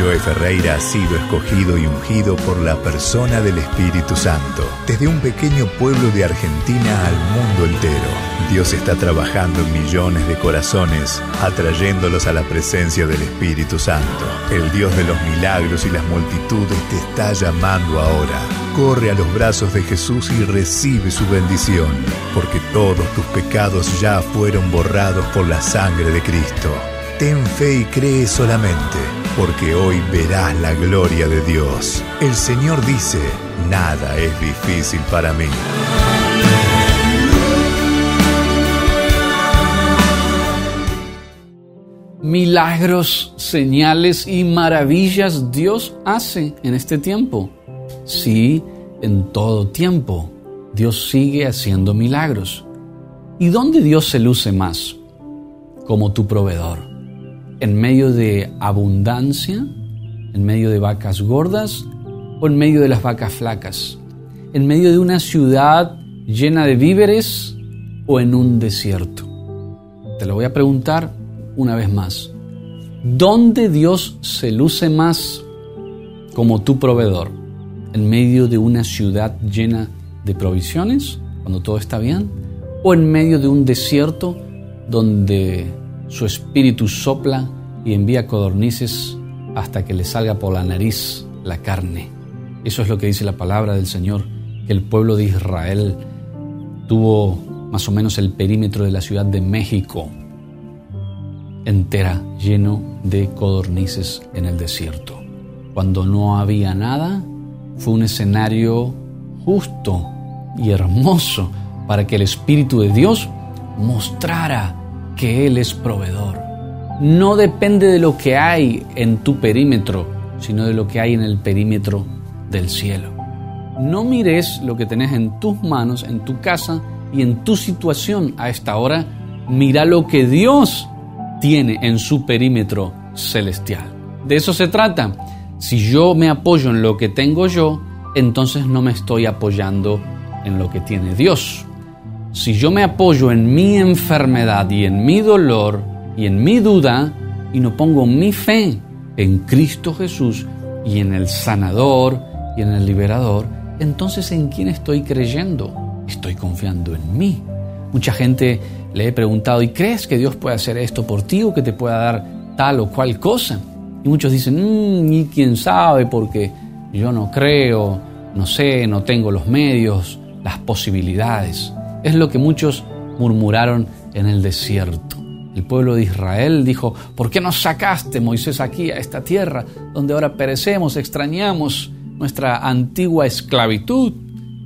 Joe Ferreira ha sido escogido y ungido por la persona del Espíritu Santo. Desde un pequeño pueblo de Argentina al mundo entero, Dios está trabajando en millones de corazones, atrayéndolos a la presencia del Espíritu Santo. El Dios de los milagros y las multitudes te está llamando ahora. Corre a los brazos de Jesús y recibe su bendición, porque todos tus pecados ya fueron borrados por la sangre de Cristo. Ten fe y cree solamente, porque hoy verás la gloria de Dios. El Señor dice, nada es difícil para mí. Milagros, señales y maravillas Dios hace en este tiempo. Sí, en todo tiempo. Dios sigue haciendo milagros. ¿Y dónde Dios se luce más? Como tu proveedor en medio de abundancia, en medio de vacas gordas o en medio de las vacas flacas, en medio de una ciudad llena de víveres o en un desierto. Te lo voy a preguntar una vez más. ¿Dónde Dios se luce más como tu proveedor? ¿En medio de una ciudad llena de provisiones, cuando todo está bien? ¿O en medio de un desierto donde su espíritu sopla y envía codornices hasta que le salga por la nariz la carne. Eso es lo que dice la palabra del Señor, que el pueblo de Israel tuvo más o menos el perímetro de la ciudad de México entera lleno de codornices en el desierto. Cuando no había nada, fue un escenario justo y hermoso para que el Espíritu de Dios mostrara que Él es proveedor. No depende de lo que hay en tu perímetro, sino de lo que hay en el perímetro del cielo. No mires lo que tenés en tus manos, en tu casa y en tu situación a esta hora. Mira lo que Dios tiene en su perímetro celestial. De eso se trata. Si yo me apoyo en lo que tengo yo, entonces no me estoy apoyando en lo que tiene Dios. Si yo me apoyo en mi enfermedad y en mi dolor y en mi duda y no pongo mi fe en Cristo Jesús y en el sanador y en el liberador, entonces ¿en quién estoy creyendo? Estoy confiando en mí. Mucha gente le he preguntado, ¿y crees que Dios puede hacer esto por ti o que te pueda dar tal o cual cosa? Y muchos dicen, mmm, ni quién sabe porque yo no creo, no sé, no tengo los medios, las posibilidades. Es lo que muchos murmuraron en el desierto. El pueblo de Israel dijo, ¿por qué nos sacaste, Moisés, aquí a esta tierra donde ahora perecemos, extrañamos nuestra antigua esclavitud,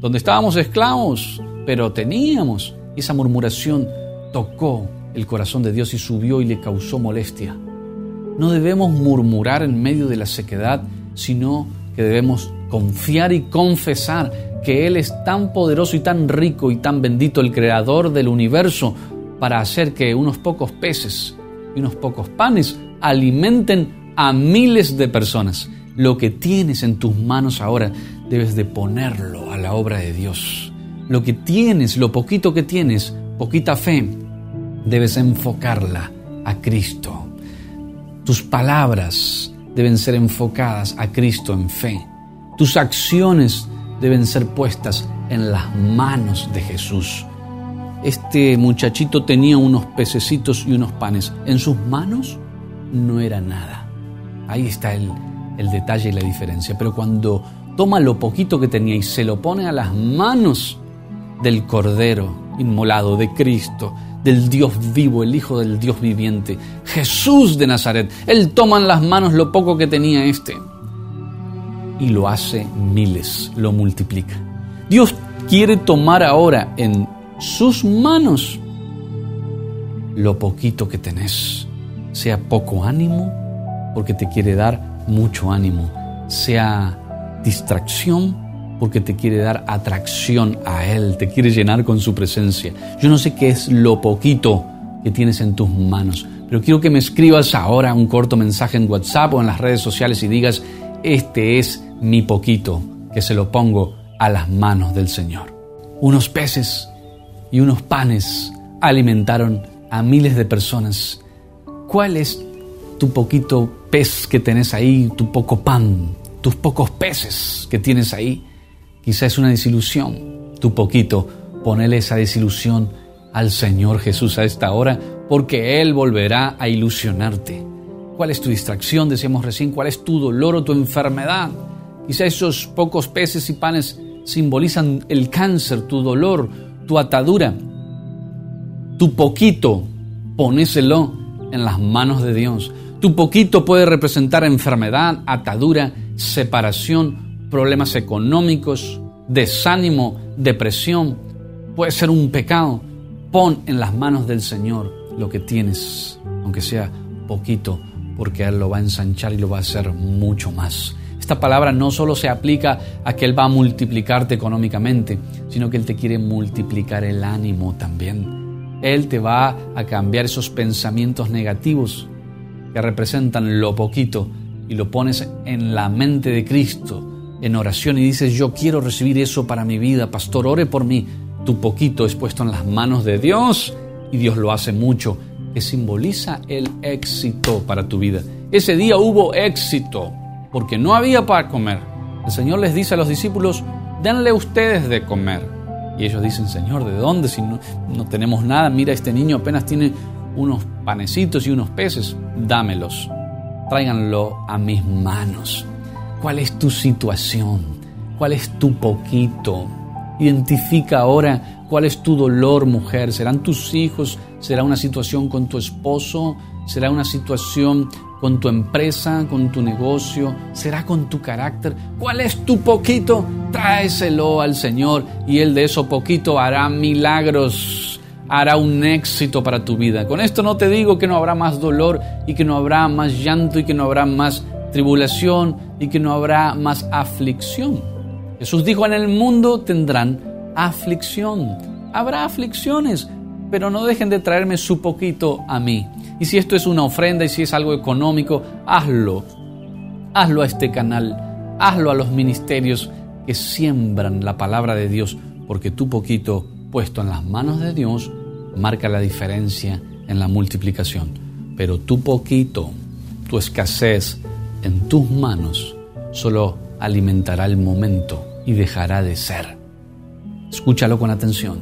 donde estábamos esclavos, pero teníamos? Y esa murmuración tocó el corazón de Dios y subió y le causó molestia. No debemos murmurar en medio de la sequedad, sino que debemos confiar y confesar que Él es tan poderoso y tan rico y tan bendito, el creador del universo, para hacer que unos pocos peces y unos pocos panes alimenten a miles de personas. Lo que tienes en tus manos ahora debes de ponerlo a la obra de Dios. Lo que tienes, lo poquito que tienes, poquita fe, debes enfocarla a Cristo. Tus palabras deben ser enfocadas a Cristo en fe. Tus acciones deben ser puestas en las manos de Jesús. Este muchachito tenía unos pececitos y unos panes. En sus manos no era nada. Ahí está el, detalle y la diferencia. Pero cuando toma lo poquito que tenía y se lo pone a las manos del Cordero inmolado, de Cristo, del Dios vivo, el Hijo del Dios viviente, Jesús de Nazaret. Él toma en las manos lo poco que tenía este y lo hace miles, lo multiplica. Dios quiere tomar ahora en sus manos lo poquito que tenés, sea poco ánimo, porque te quiere dar mucho ánimo, sea distracción, porque te quiere dar atracción a Él, te quiere llenar con su presencia. Yo no sé qué es lo poquito que tienes en tus manos, pero quiero que me escribas ahora un corto mensaje en WhatsApp o en las redes sociales y digas, este es mi poquito que se lo pongo a las manos del Señor. Unos peces y unos panes alimentaron a miles de personas. ¿Cuál es tu poquito pez que tenés ahí, tu poco pan, tus pocos peces que tienes ahí, quizá es una desilusión. Tu poquito, ponele esa desilusión al Señor Jesús a esta hora, porque Él volverá a ilusionarte. ¿Cuál es tu distracción? Decíamos recién, ¿cuál es tu dolor o tu enfermedad? Quizá esos pocos peces y panes simbolizan el cáncer, tu dolor, tu atadura. Tu poquito, ponéselo en las manos de Dios. Tu poquito puede representar enfermedad, atadura, separación, problemas económicos, desánimo, depresión. Puede ser un pecado. Pon en las manos del Señor lo que tienes, aunque sea poquito, porque Él lo va a ensanchar y lo va a hacer mucho más. Esta palabra no solo se aplica a que Él va a multiplicarte económicamente, sino que Él te quiere multiplicar el ánimo también. Él te va a cambiar esos pensamientos negativos que representan lo poquito y lo pones en la mente de Cristo en oración y dices, yo quiero recibir eso para mi vida, pastor, ore por mí. Tu poquito es puesto en las manos de Dios y Dios lo hace mucho, que simboliza el éxito para tu vida. Ese día hubo éxito porque no había para comer. El Señor les dice a los discípulos, denle ustedes de comer. Y ellos dicen, Señor, ¿de dónde? Si no, no tenemos nada, mira, este niño apenas tiene unos panecitos y unos peces, dámelos, tráiganlo a mis manos. ¿Cuál es tu situación? ¿Cuál es tu poquito? Identifica ahora cuál es tu dolor, mujer. ¿Serán tus hijos? ¿Será una situación con tu esposo? ¿Será una situación con tu empresa, con tu negocio? ¿Será con tu carácter? ¿Cuál es tu poquito? Tráeselo al Señor y Él de eso poquito hará milagros, hará un éxito para tu vida. Con esto no te digo que no habrá más dolor y que no habrá más llanto y que no habrá más tribulación y que no habrá más aflicción. Jesús dijo, en el mundo tendrán aflicción. Habrá aflicciones, pero no dejen de traerme su poquito a mí. Y si esto es una ofrenda y si es algo económico, hazlo. Hazlo a este canal, hazlo a los ministerios que siembran la palabra de Dios, porque tu poquito puesto en las manos de Dios marca la diferencia en la multiplicación. Pero tu poquito, tu escasez en tus manos, solo alimentará el momento y dejará de ser. Escúchalo con atención.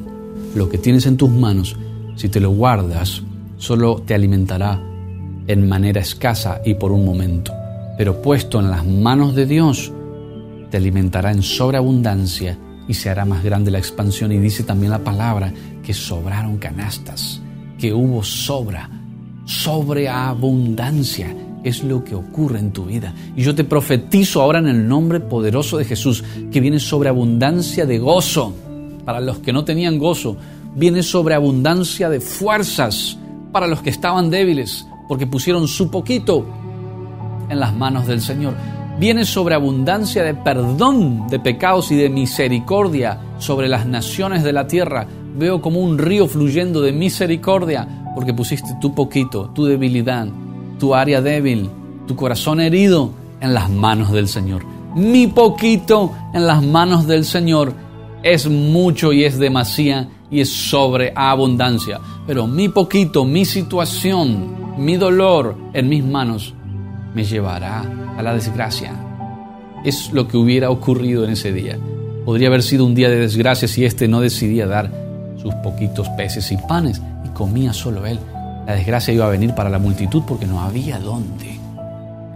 Lo que tienes en tus manos, si te lo guardas, solo te alimentará en manera escasa y por un momento, pero puesto en las manos de Dios, te alimentará en sobreabundancia y se hará más grande la expansión. Y dice también la palabra que sobraron canastas, que hubo sobra, sobreabundancia. Es lo que ocurre en tu vida. Y yo te profetizo ahora en el nombre poderoso de Jesús que viene sobreabundancia de gozo. Para los que no tenían gozo, viene sobreabundancia de fuerzas para los que estaban débiles, porque pusieron su poquito en las manos del Señor. Viene sobreabundancia de perdón de pecados y de misericordia sobre las naciones de la tierra. Veo como un río fluyendo de misericordia, porque pusiste tu poquito, tu debilidad, tu área débil, tu corazón herido en las manos del Señor. Mi poquito en las manos del Señor es mucho y es demasiado y es sobreabundancia. Pero mi poquito, mi situación, mi dolor en mis manos me llevará a la desgracia. Es lo que hubiera ocurrido en ese día. Podría haber sido un día de desgracia si éste no decidía dar sus poquitos peces y panes y comía solo él. La desgracia iba a venir para la multitud porque no había dónde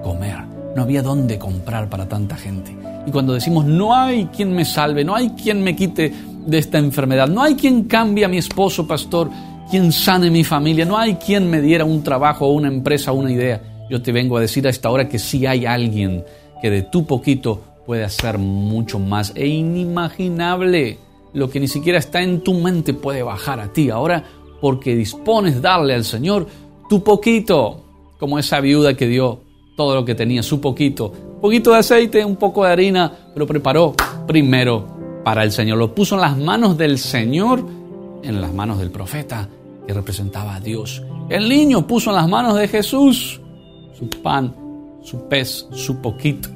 comer, no había dónde comprar para tanta gente. Y cuando decimos no hay quien me salve, no hay quien me quite de esta enfermedad, no hay quien cambie a mi esposo pastor, quien sane mi familia, no hay quien me diera un trabajo una empresa una idea. Yo te vengo a decir a esta hora que sí hay alguien que de tu poquito puede hacer mucho más e inimaginable. Lo que ni siquiera está en tu mente puede bajar a ti. Ahora, porque dispones darle al Señor tu poquito, como esa viuda que dio todo lo que tenía, su poquito. Un poquito de aceite, un poco de harina, pero preparó primero para el Señor. Lo puso en las manos del Señor, en las manos del profeta que representaba a Dios. El niño puso en las manos de Jesús su pan, su pez, su poquito.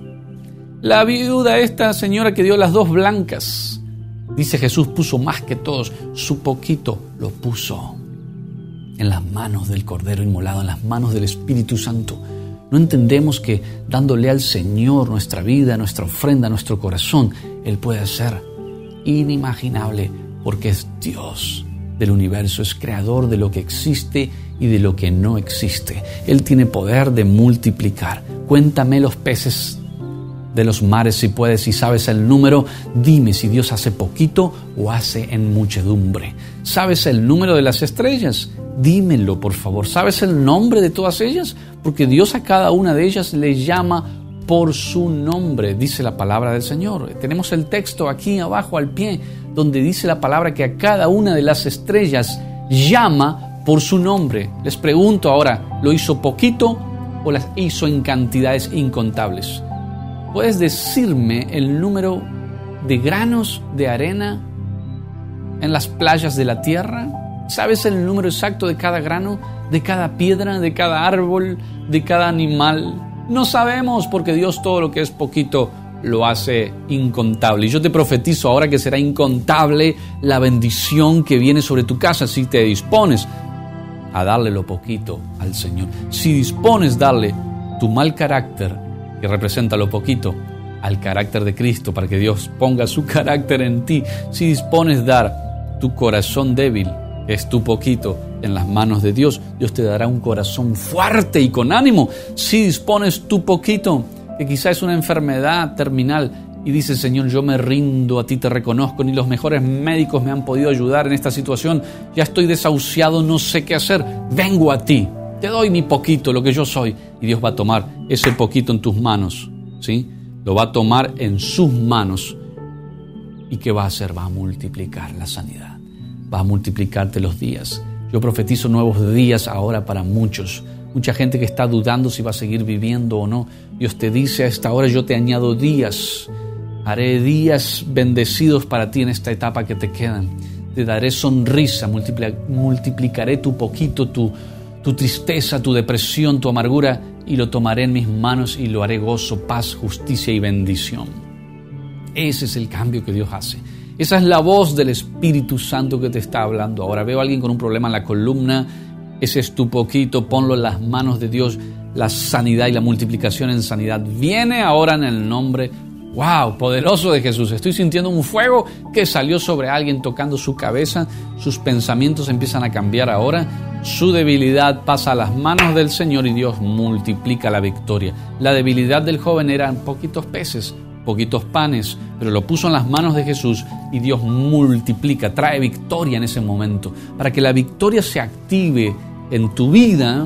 La viuda, esta señora que dio las dos blancas, dice Jesús, puso más que todos, su poquito lo puso en las manos del Cordero inmolado, en las manos del Espíritu Santo. No entendemos que dándole al Señor nuestra vida, nuestra ofrenda, nuestro corazón, Él puede hacer inimaginable porque es Dios del universo, es creador de lo que existe y de lo que no existe. Él tiene poder de multiplicar. Cuéntame los peces de los mares si puedes, si sabes el número, dime si Dios hace poquito o hace en muchedumbre. ¿Sabes el número de las estrellas? Dímelo, por favor. ¿Sabes el nombre de todas ellas? Porque Dios a cada una de ellas le llama por su nombre, dice la palabra del Señor. Tenemos el texto aquí abajo al pie, donde dice la palabra que a cada una de las estrellas llama por su nombre. Les pregunto ahora, ¿lo hizo poquito o las hizo en cantidades incontables? ¿Puedes decirme el número de granos de arena en las playas de la tierra? ¿Sabes el número exacto de cada grano, de cada piedra, de cada árbol, de cada animal? No sabemos porque Dios todo lo que es poquito lo hace incontable. Y yo te profetizo ahora que será incontable la bendición que viene sobre tu casa si te dispones a darle lo poquito al Señor. Si dispones darle tu mal carácter, que representa lo poquito, al carácter de Cristo, para que Dios ponga su carácter en ti. Si dispones dar tu corazón débil, es tu poquito en las manos de Dios. Dios te dará un corazón fuerte y con ánimo. Si dispones tu poquito, que quizá es una enfermedad terminal, y dices, Señor, yo me rindo, a ti te reconozco, ni los mejores médicos me han podido ayudar en esta situación, ya estoy desahuciado, no sé qué hacer, vengo a ti, te doy mi poquito, lo que yo soy, y Dios va a tomar ese poquito en tus manos, ¿sí? Lo va a tomar en sus manos. ¿Y qué va a hacer? Va a multiplicar la sanidad va a multiplicarte los días. Yo profetizo nuevos días ahora para muchos. Mucha gente que está dudando si va a seguir viviendo o no. Dios te dice a esta hora yo te añado días. Haré días bendecidos para ti en esta etapa que te quedan. Te daré sonrisa, multiplicaré tu poquito, tu, tu tristeza, tu depresión, tu amargura y lo tomaré en mis manos y lo haré gozo, paz, justicia y bendición. Ese es el cambio que Dios hace. Esa es la voz del Espíritu Santo que te está hablando. Ahora veo a alguien con un problema en la columna, ese es tu poquito, ponlo en las manos de Dios. La sanidad y la multiplicación en sanidad viene ahora en el nombre, wow, poderoso de Jesús. Estoy sintiendo un fuego que salió sobre alguien tocando su cabeza. Sus pensamientos empiezan a cambiar ahora. Su debilidad pasa a las manos del Señor y Dios multiplica la victoria. La debilidad del joven eran poquitos peces, poquitos panes, pero lo puso en las manos de Jesús y Dios multiplica, trae victoria en ese momento. Para que la victoria se active en tu vida,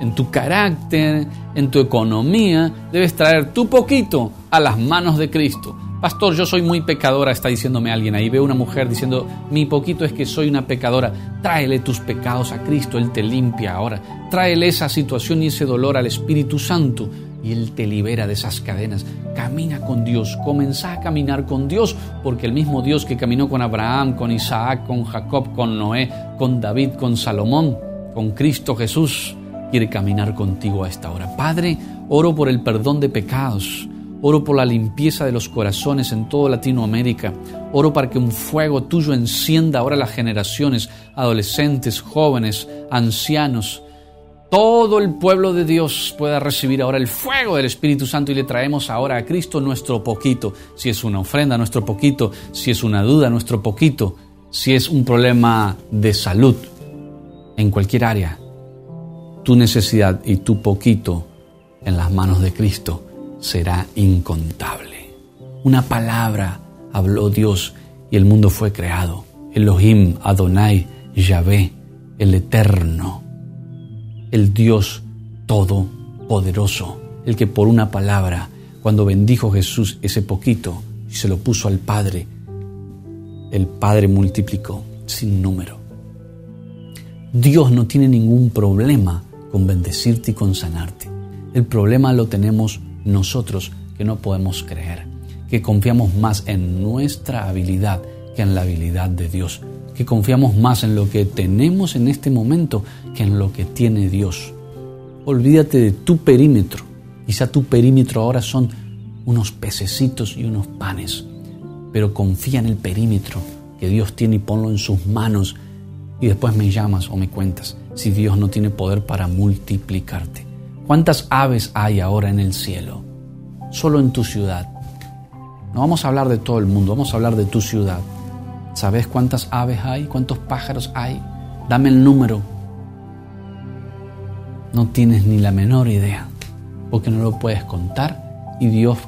en tu carácter, en tu economía, debes traer tu poquito a las manos de Cristo. Pastor, yo soy muy pecadora, está diciéndome alguien ahí. Veo una mujer diciendo, mi poquito es que soy una pecadora. Tráele tus pecados a Cristo, Él te limpia ahora. Tráele esa situación y ese dolor al Espíritu Santo y Él te libera de esas cadenas. Camina con Dios, comenzá a caminar con Dios, porque el mismo Dios que caminó con Abraham, con Isaac, con Jacob, con Noé, con David, con Salomón, con Cristo Jesús, quiere caminar contigo a esta hora. Padre, oro por el perdón de pecados. Oro por la limpieza de los corazones en toda Latinoamérica. Oro para que un fuego tuyo encienda ahora las generaciones, adolescentes, jóvenes, ancianos, todo el pueblo de Dios pueda recibir ahora el fuego del Espíritu Santo y le traemos ahora a Cristo nuestro poquito, si es una ofrenda, nuestro poquito, si es una duda, nuestro poquito, si es un problema de salud, en cualquier área, tu necesidad y tu poquito en las manos de Cristo será incontable. Una palabra habló Dios y el mundo fue creado. Elohim, Adonai, Yahvé, el Eterno el Dios Todopoderoso, el que por una palabra, cuando bendijo Jesús ese poquito y se lo puso al Padre, el Padre multiplicó sin número. Dios no tiene ningún problema con bendecirte y con sanarte. El problema lo tenemos nosotros que no podemos creer, que confiamos más en nuestra habilidad que en la habilidad de Dios que confiamos más en lo que tenemos en este momento que en lo que tiene Dios. Olvídate de tu perímetro. Quizá tu perímetro ahora son unos pececitos y unos panes, pero confía en el perímetro que Dios tiene y ponlo en sus manos y después me llamas o me cuentas si Dios no tiene poder para multiplicarte. ¿Cuántas aves hay ahora en el cielo? Solo en tu ciudad. No vamos a hablar de todo el mundo, vamos a hablar de tu ciudad. ¿Sabes cuántas aves hay? ¿Cuántos pájaros hay? Dame el número. No tienes ni la menor idea, porque no lo puedes contar y Dios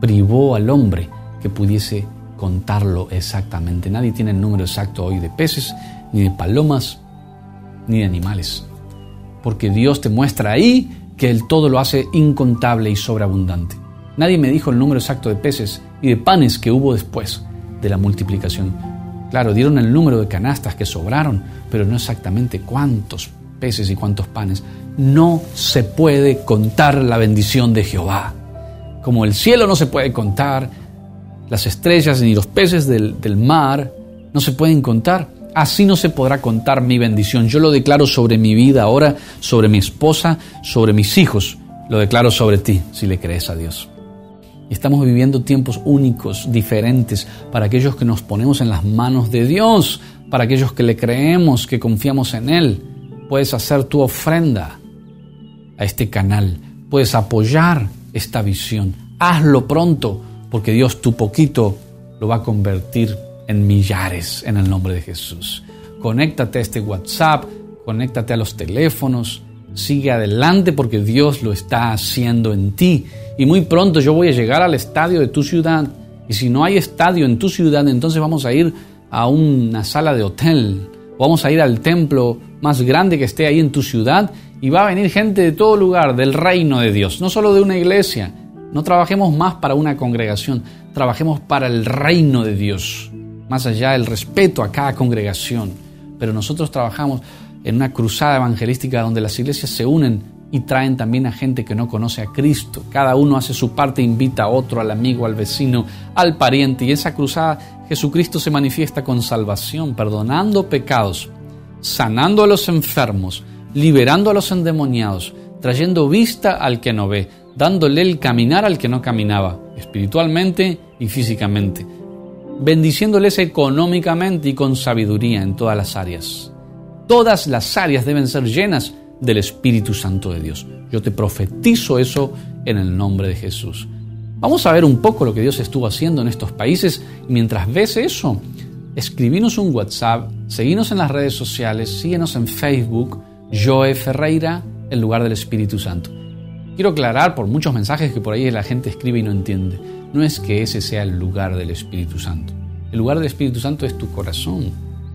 privó al hombre que pudiese contarlo exactamente. Nadie tiene el número exacto hoy de peces, ni de palomas, ni de animales. Porque Dios te muestra ahí que el todo lo hace incontable y sobreabundante. Nadie me dijo el número exacto de peces y de panes que hubo después de la multiplicación. Claro, dieron el número de canastas que sobraron, pero no exactamente cuántos peces y cuántos panes. No se puede contar la bendición de Jehová. Como el cielo no se puede contar, las estrellas ni los peces del, del mar no se pueden contar. Así no se podrá contar mi bendición. Yo lo declaro sobre mi vida ahora, sobre mi esposa, sobre mis hijos. Lo declaro sobre ti, si le crees a Dios. Estamos viviendo tiempos únicos, diferentes, para aquellos que nos ponemos en las manos de Dios, para aquellos que le creemos, que confiamos en Él. Puedes hacer tu ofrenda a este canal, puedes apoyar esta visión. Hazlo pronto, porque Dios tu poquito lo va a convertir en millares en el nombre de Jesús. Conéctate a este WhatsApp, conéctate a los teléfonos, sigue adelante porque Dios lo está haciendo en ti. Y muy pronto yo voy a llegar al estadio de tu ciudad. Y si no hay estadio en tu ciudad, entonces vamos a ir a una sala de hotel. vamos a ir al templo más grande que esté ahí en tu ciudad. Y va a venir gente de todo lugar, del reino de Dios, no solo de una iglesia. No trabajemos más para una congregación, trabajemos para el reino de Dios más allá del respeto a cada congregación. Pero nosotros trabajamos en una cruzada evangelística donde las iglesias se unen y traen también a gente que no conoce a Cristo. Cada uno hace su parte, invita a otro, al amigo, al vecino, al pariente. Y esa cruzada Jesucristo se manifiesta con salvación, perdonando pecados, sanando a los enfermos, liberando a los endemoniados, trayendo vista al que no ve, dándole el caminar al que no caminaba, espiritualmente y físicamente bendiciéndoles económicamente y con sabiduría en todas las áreas. Todas las áreas deben ser llenas del Espíritu Santo de Dios. Yo te profetizo eso en el nombre de Jesús. Vamos a ver un poco lo que Dios estuvo haciendo en estos países. Mientras ves eso, escribinos un WhatsApp, seguinos en las redes sociales, síguenos en Facebook, Joe Ferreira, en lugar del Espíritu Santo. Quiero aclarar por muchos mensajes que por ahí la gente escribe y no entiende no es que ese sea el lugar del Espíritu Santo. El lugar del Espíritu Santo es tu corazón.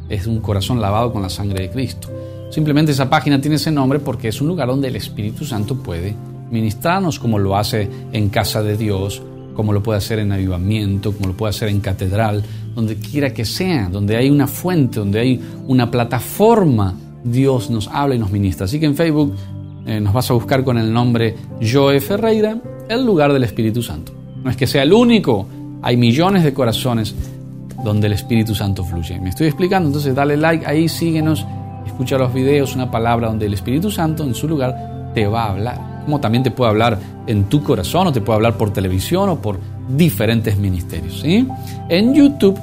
Es un corazón lavado con la sangre de Cristo. Simplemente esa página tiene ese nombre porque es un lugar donde el Espíritu Santo puede ministrarnos como lo hace en casa de Dios, como lo puede hacer en avivamiento, como lo puede hacer en catedral, donde quiera que sea, donde hay una fuente, donde hay una plataforma, Dios nos habla y nos ministra. Así que en Facebook eh, nos vas a buscar con el nombre Joe Ferreira, el lugar del Espíritu Santo. No es que sea el único, hay millones de corazones donde el Espíritu Santo fluye. Me estoy explicando, entonces dale like ahí, síguenos, escucha los videos, una palabra donde el Espíritu Santo en su lugar te va a hablar. Como también te puede hablar en tu corazón o te puede hablar por televisión o por diferentes ministerios. ¿sí? En YouTube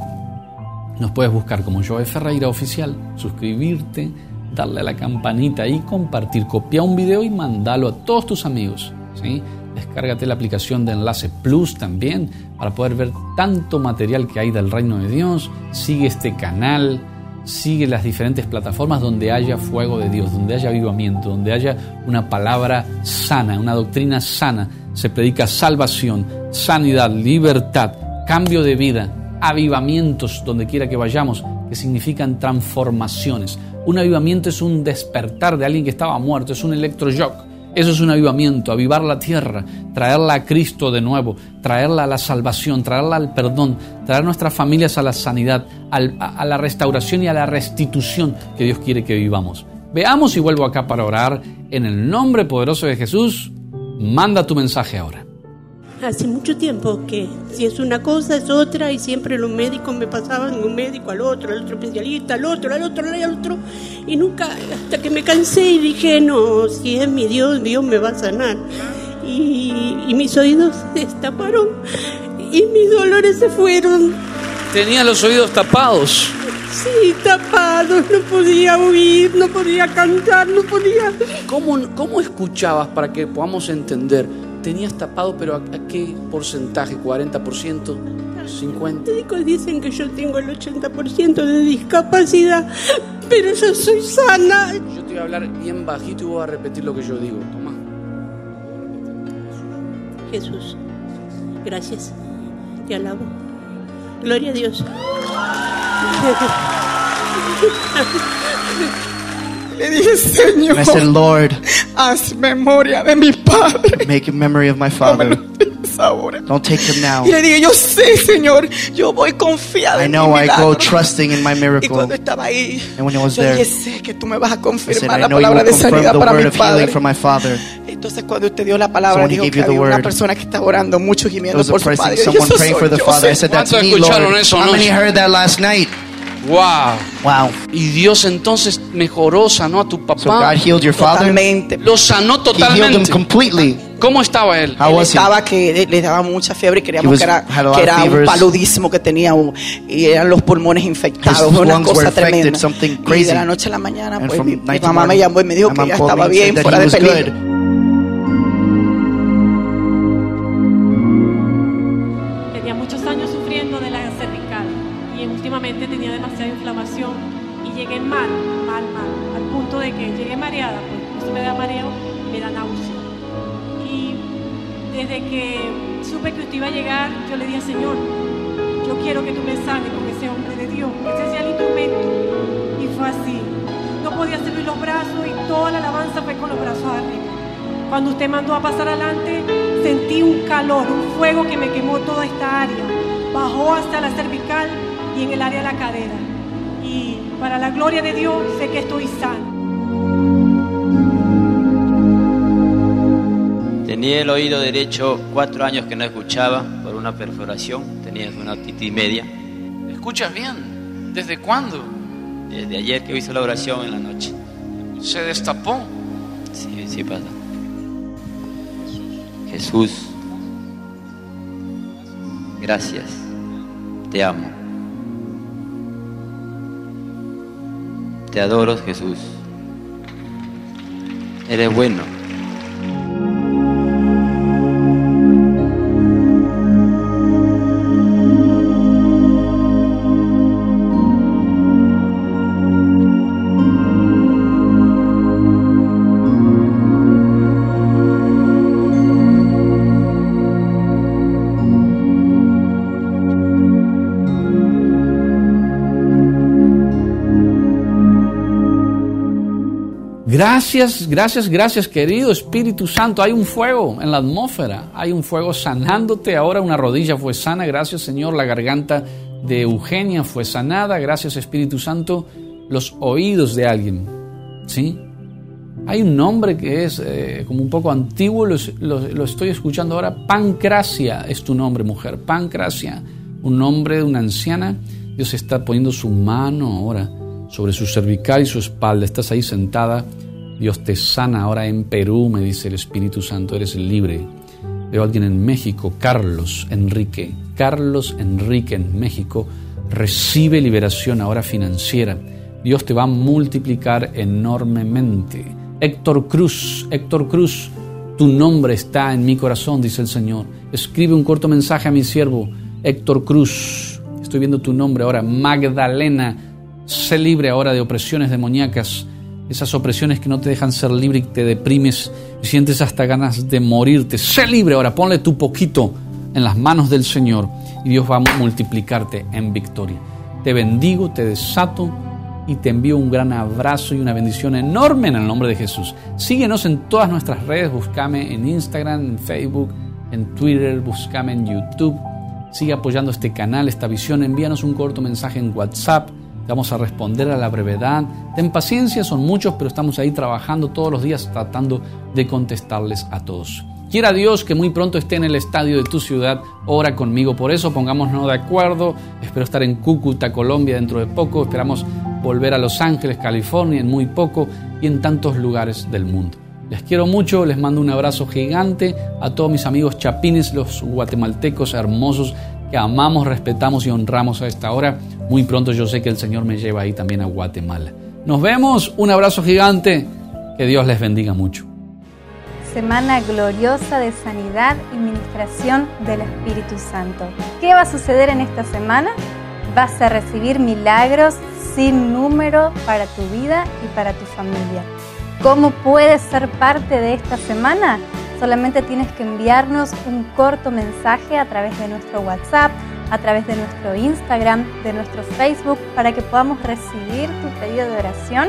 nos puedes buscar como Joe Ferreira Oficial, suscribirte, darle a la campanita y compartir. Copia un video y mandalo a todos tus amigos. ¿sí? Descárgate la aplicación de Enlace Plus también para poder ver tanto material que hay del reino de Dios. Sigue este canal, sigue las diferentes plataformas donde haya fuego de Dios, donde haya avivamiento, donde haya una palabra sana, una doctrina sana. Se predica salvación, sanidad, libertad, cambio de vida, avivamientos donde quiera que vayamos, que significan transformaciones. Un avivamiento es un despertar de alguien que estaba muerto, es un electroshock eso es un avivamiento, avivar la tierra, traerla a Cristo de nuevo, traerla a la salvación, traerla al perdón, traer nuestras familias a la sanidad, a la restauración y a la restitución que Dios quiere que vivamos. Veamos y vuelvo acá para orar. En el nombre poderoso de Jesús, manda tu mensaje ahora hace mucho tiempo que si es una cosa es otra y siempre los médicos me pasaban de un médico al otro, al otro especialista, al otro, al otro, al otro y nunca, hasta que me cansé y dije, no, si es mi Dios, Dios me va a sanar. Y, y mis oídos se destaparon y mis dolores se fueron. Tenía los oídos tapados. Sí, tapados, no podía oír, no podía cantar, no podía... ¿Cómo, ¿Cómo escuchabas para que podamos entender? ¿Tenías tapado, pero a, a qué porcentaje? ¿40%? ¿50%? Los médicos dicen que yo tengo el 80% de discapacidad, pero yo soy sana. Yo te voy a hablar bien bajito y voy a repetir lo que yo digo. Toma. Jesús, gracias. Te alabo. Gloria a Dios. Le dije, Señor, And I said, Lord, haz memoria de mi padre. make a memory of my No me lo father. pides ahora. Don't take him now. Y le dije, yo sé, Señor, yo voy confiada I know I go trusting in my Y miracle. cuando estaba ahí, And when I was yo there, sé que tú me vas a I said, confirmar I la know you palabra will de sanidad confirm the para word mi of healing padre. for my father. Entonces cuando usted dio la palabra, So when he dijo gave que you the había una word, persona que estaba orando mucho gimiendo was a por su person, padre. Someone praying for the father. I said, that's ¿Cuántos me, Lord. How many heard that last night? ¡Wow! Wow. Y Dios entonces mejoró, sanó a tu So papá. God healed your father. Totalmente. Lo sanó He healed him totalmente. completely. ¿Cómo estaba él? How Él was he? estaba que le daba mucha fiebre y He creíamos was- que era, que era un paludismo que tenía y eran los pulmones infectados, His una cosa tremenda. Y de la noche a la mañana, pues mi, mamá me llamó y me dijo que ya estaba bien, fuera he de was peligro. Mal, mal, mal, al punto de que llegué mareada, pues no me da mareo, me da náusea. Y desde que supe que usted iba a llegar, yo le dije, Señor, yo quiero que tú me sanes con ese hombre de Dios, que ese sea el instrumento. Y fue así. No podía subir los brazos y toda la alabanza fue con los brazos arriba. Cuando usted mandó a pasar adelante, sentí un calor, un fuego que me quemó toda esta área. Bajó hasta la cervical y en el área de la cadera. Y para la gloria de Dios, sé que estoy sana. Tenía el oído derecho cuatro años que no escuchaba por una perforación, tenía una otitis media. ¿Escuchas bien? ¿Desde cuándo? Desde ayer que hice la oración en la noche. Se destapó. Sí, sí pasa. Jesús, gracias, te amo. Te adoro, Jesús. Eres bueno. Gracias, gracias, gracias, querido Espíritu Santo. Hay un fuego en la atmósfera, hay un fuego sanándote. Ahora una rodilla fue sana, gracias Señor. La garganta de Eugenia fue sanada, gracias Espíritu Santo. Los oídos de alguien, ¿sí? Hay un nombre que es eh, como un poco antiguo, lo, lo- lo estoy escuchando ahora. Pancracia es tu nombre, mujer. Pancracia, un nombre de una anciana. Dios está poniendo su mano ahora sobre su cervical y su espalda. Estás ahí sentada. Dios te sana ahora en Perú, me dice el Espíritu Santo. Eres libre. Veo a alguien en México, Carlos Enrique. Carlos Enrique en México recibe liberación ahora financiera. Dios te va a multiplicar enormemente. Héctor Cruz, Héctor Cruz, tu nombre está en mi corazón, dice el Señor. Escribe un corto mensaje a mi siervo, Héctor Cruz. Estoy viendo tu nombre ahora. Magdalena, sé libre ahora de opresiones demoníacas. Esas opresiones que no te dejan ser libre y te deprimes y sientes hasta ganas de morirte. Sé libre ahora, ponle tu poquito en las manos del Señor y Dios va a multiplicarte en victoria. Te bendigo, te desato y te envío un gran abrazo y una bendición enorme en el nombre de Jesús. Síguenos en todas nuestras redes, búscame en Instagram, en Facebook, en Twitter, búscame en YouTube. Sigue apoyando este canal, esta visión, envíanos un corto mensaje en WhatsApp. Vamos a responder a la brevedad. Ten paciencia, son muchos, pero estamos ahí trabajando todos los días tratando de contestarles a todos. Quiera Dios que muy pronto esté en el estadio de tu ciudad. Ora conmigo por eso, pongámonos de acuerdo. Espero estar en Cúcuta, Colombia dentro de poco. Esperamos volver a Los Ángeles, California en muy poco y en tantos lugares del mundo. Les quiero mucho, les mando un abrazo gigante a todos mis amigos chapines, los guatemaltecos hermosos amamos, respetamos y honramos a esta hora. Muy pronto yo sé que el Señor me lleva ahí también a Guatemala. Nos vemos, un abrazo gigante, que Dios les bendiga mucho. Semana gloriosa de sanidad y ministración del Espíritu Santo. ¿Qué va a suceder en esta semana? Vas a recibir milagros sin número para tu vida y para tu familia. ¿Cómo puedes ser parte de esta semana? Solamente tienes que enviarnos un corto mensaje a través de nuestro WhatsApp, a través de nuestro Instagram, de nuestro Facebook, para que podamos recibir tu pedido de oración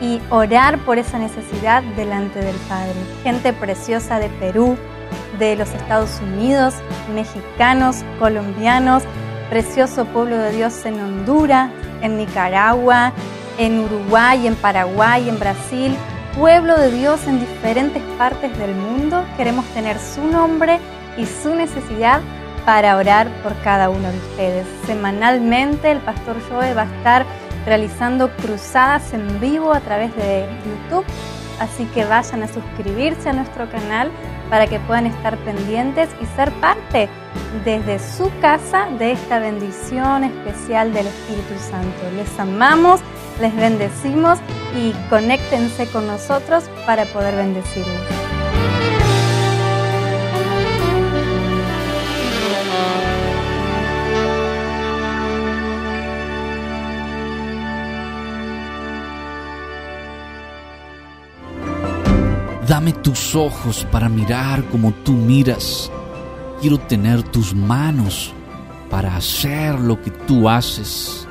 y orar por esa necesidad delante del Padre. Gente preciosa de Perú, de los Estados Unidos, mexicanos, colombianos, precioso pueblo de Dios en Honduras, en Nicaragua, en Uruguay, en Paraguay, en Brasil, pueblo de Dios en diferentes partes del mundo. Queremos tener su nombre y su necesidad para orar por cada uno de ustedes. Semanalmente el pastor Joe va a estar realizando cruzadas en vivo a través de YouTube, así que vayan a suscribirse a nuestro canal para que puedan estar pendientes y ser parte desde su casa de esta bendición especial del Espíritu Santo. Les amamos, les bendecimos y conéctense con nosotros para poder bendecirlos. Dame tus ojos para mirar como tú miras. Quiero tener tus manos para hacer lo que tú haces.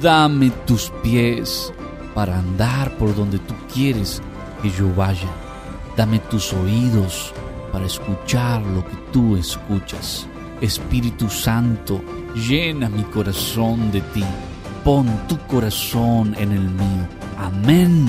Dame tus pies para andar por donde tú quieres que yo vaya. Dame tus oídos para escuchar lo que tú escuchas. Espíritu Santo, llena mi corazón de ti. Pon tu corazón en el mío. Amén.